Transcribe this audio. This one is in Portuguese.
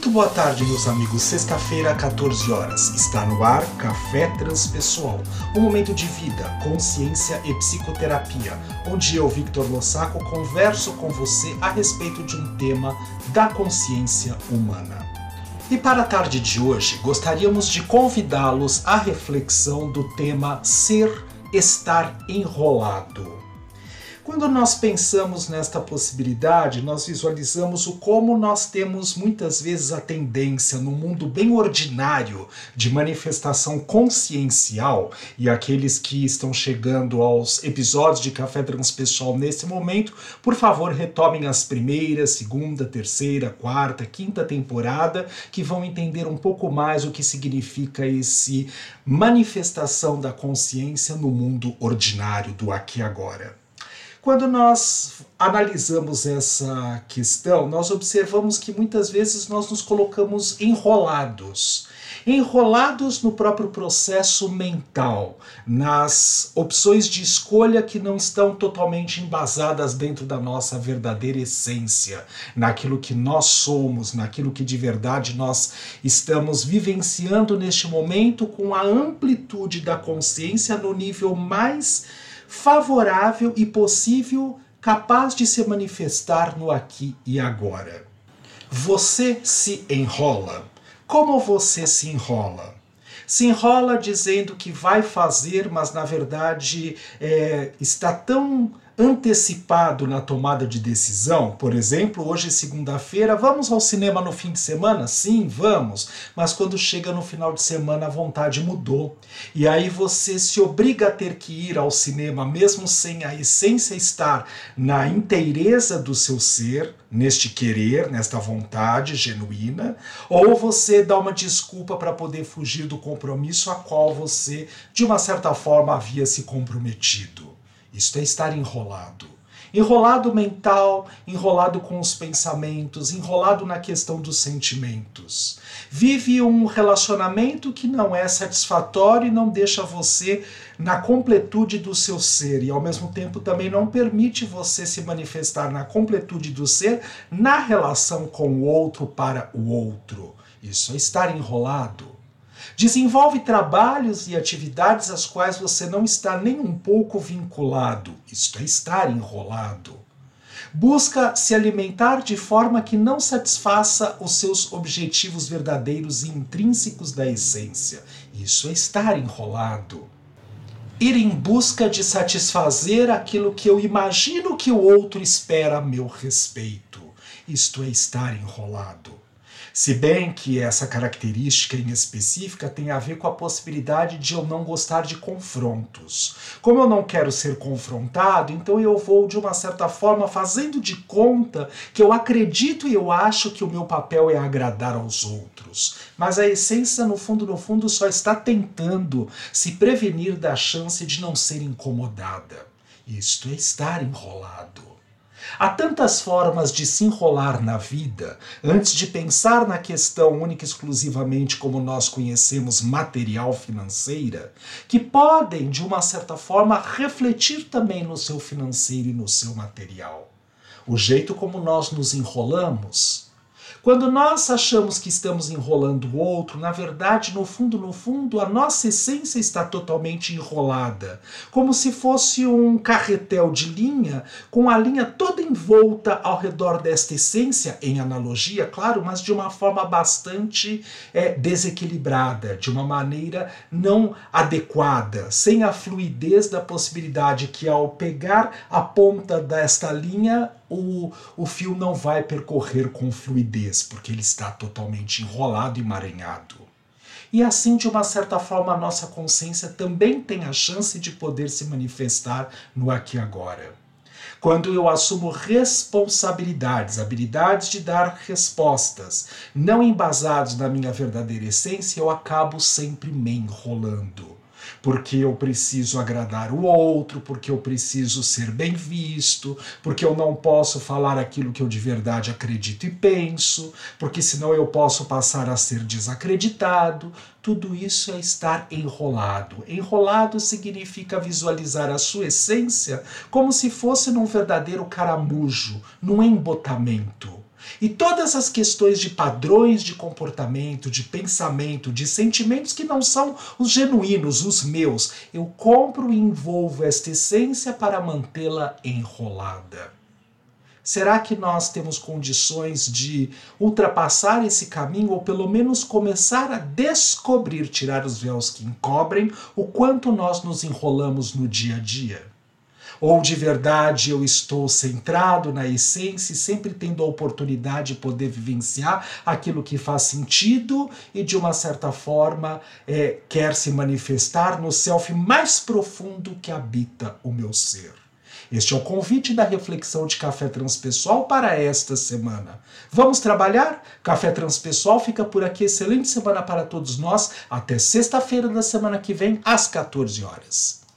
Muito boa tarde, meus amigos. Sexta-feira, 14 horas. Está no ar Café Transpessoal, um momento de vida, consciência e psicoterapia, onde eu, Victor Lossaco, converso com você a respeito de um tema da consciência humana. E para a tarde de hoje, gostaríamos de convidá-los à reflexão do tema ser, estar enrolado. Quando nós pensamos nesta possibilidade, nós visualizamos o como nós temos muitas vezes a tendência no mundo bem ordinário de manifestação consciencial e aqueles que estão chegando aos episódios de Café Transpessoal nesse momento, por favor, retomem as primeiras, segunda, terceira, quarta, quinta temporada, que vão entender um pouco mais o que significa esse manifestação da consciência no mundo ordinário do aqui e agora. Quando nós analisamos essa questão, nós observamos que muitas vezes nós nos colocamos enrolados. Enrolados no próprio processo mental, nas opções de escolha que não estão totalmente embasadas dentro da nossa verdadeira essência, naquilo que nós somos, naquilo que de verdade nós estamos vivenciando neste momento com a amplitude da consciência no nível mais favorável e possível, capaz de se manifestar no aqui e agora. Você se enrola. Como você se enrola? Se enrola dizendo que vai fazer, mas na verdade é, está tão antecipado na tomada de decisão, por exemplo, hoje é segunda-feira, vamos ao cinema no fim de semana? Sim, vamos, mas quando chega no final de semana a vontade mudou. E aí você se obriga a ter que ir ao cinema, mesmo sem a essência estar na inteireza do seu ser, neste querer, nesta vontade genuína, ou você dá uma desculpa para poder fugir do compromisso a qual você, de uma certa forma, havia se comprometido. Isto é estar enrolado. Enrolado mental, enrolado com os pensamentos, enrolado na questão dos sentimentos. Vive um relacionamento que não é satisfatório e não deixa você na completude do seu ser e ao mesmo tempo também não permite você se manifestar na completude do ser na relação com o outro para o outro. Isso é estar enrolado. Desenvolve trabalhos e atividades às quais você não está nem um pouco vinculado, isto é, estar enrolado. Busca se alimentar de forma que não satisfaça os seus objetivos verdadeiros e intrínsecos da essência, isso é estar enrolado. Ir em busca de satisfazer aquilo que eu imagino que o outro espera a meu respeito, isto é, estar enrolado. Se bem que essa característica em específica tem a ver com a possibilidade de eu não gostar de confrontos. Como eu não quero ser confrontado, então eu vou, de uma certa forma, fazendo de conta que eu acredito e eu acho que o meu papel é agradar aos outros. Mas a essência, no fundo, no fundo, só está tentando se prevenir da chance de não ser incomodada. Isto é estar enrolado. Há tantas formas de se enrolar na vida antes de pensar na questão única e exclusivamente como nós conhecemos material financeira, que podem, de uma certa forma, refletir também no seu financeiro e no seu material. O jeito como nós nos enrolamos quando nós achamos que estamos enrolando o outro, na verdade, no fundo, no fundo, a nossa essência está totalmente enrolada, como se fosse um carretel de linha, com a linha toda envolta ao redor desta essência, em analogia, claro, mas de uma forma bastante é, desequilibrada, de uma maneira não adequada, sem a fluidez da possibilidade que ao pegar a ponta desta linha o, o fio não vai percorrer com fluidez, porque ele está totalmente enrolado e emaranhado. E assim, de uma certa forma, a nossa consciência também tem a chance de poder se manifestar no aqui e agora. Quando eu assumo responsabilidades, habilidades de dar respostas, não embasados na minha verdadeira essência, eu acabo sempre me enrolando porque eu preciso agradar o outro, porque eu preciso ser bem visto, porque eu não posso falar aquilo que eu de verdade acredito e penso, porque senão eu posso passar a ser desacreditado. Tudo isso é estar enrolado. Enrolado significa visualizar a sua essência como se fosse num verdadeiro caramujo, num embotamento E todas as questões de padrões de comportamento, de pensamento, de sentimentos que não são os genuínos, os meus, eu compro e envolvo esta essência para mantê-la enrolada. Será que nós temos condições de ultrapassar esse caminho ou pelo menos começar a descobrir, tirar os véus que encobrem, o quanto nós nos enrolamos no dia a dia? Ou de verdade eu estou centrado na essência e sempre tendo a oportunidade de poder vivenciar aquilo que faz sentido e de uma certa forma é, quer se manifestar no self mais profundo que habita o meu ser. Este é o convite da reflexão de Café Transpessoal para esta semana. Vamos trabalhar? Café Transpessoal fica por aqui. Excelente semana para todos nós. Até sexta-feira da semana que vem, às 14 horas.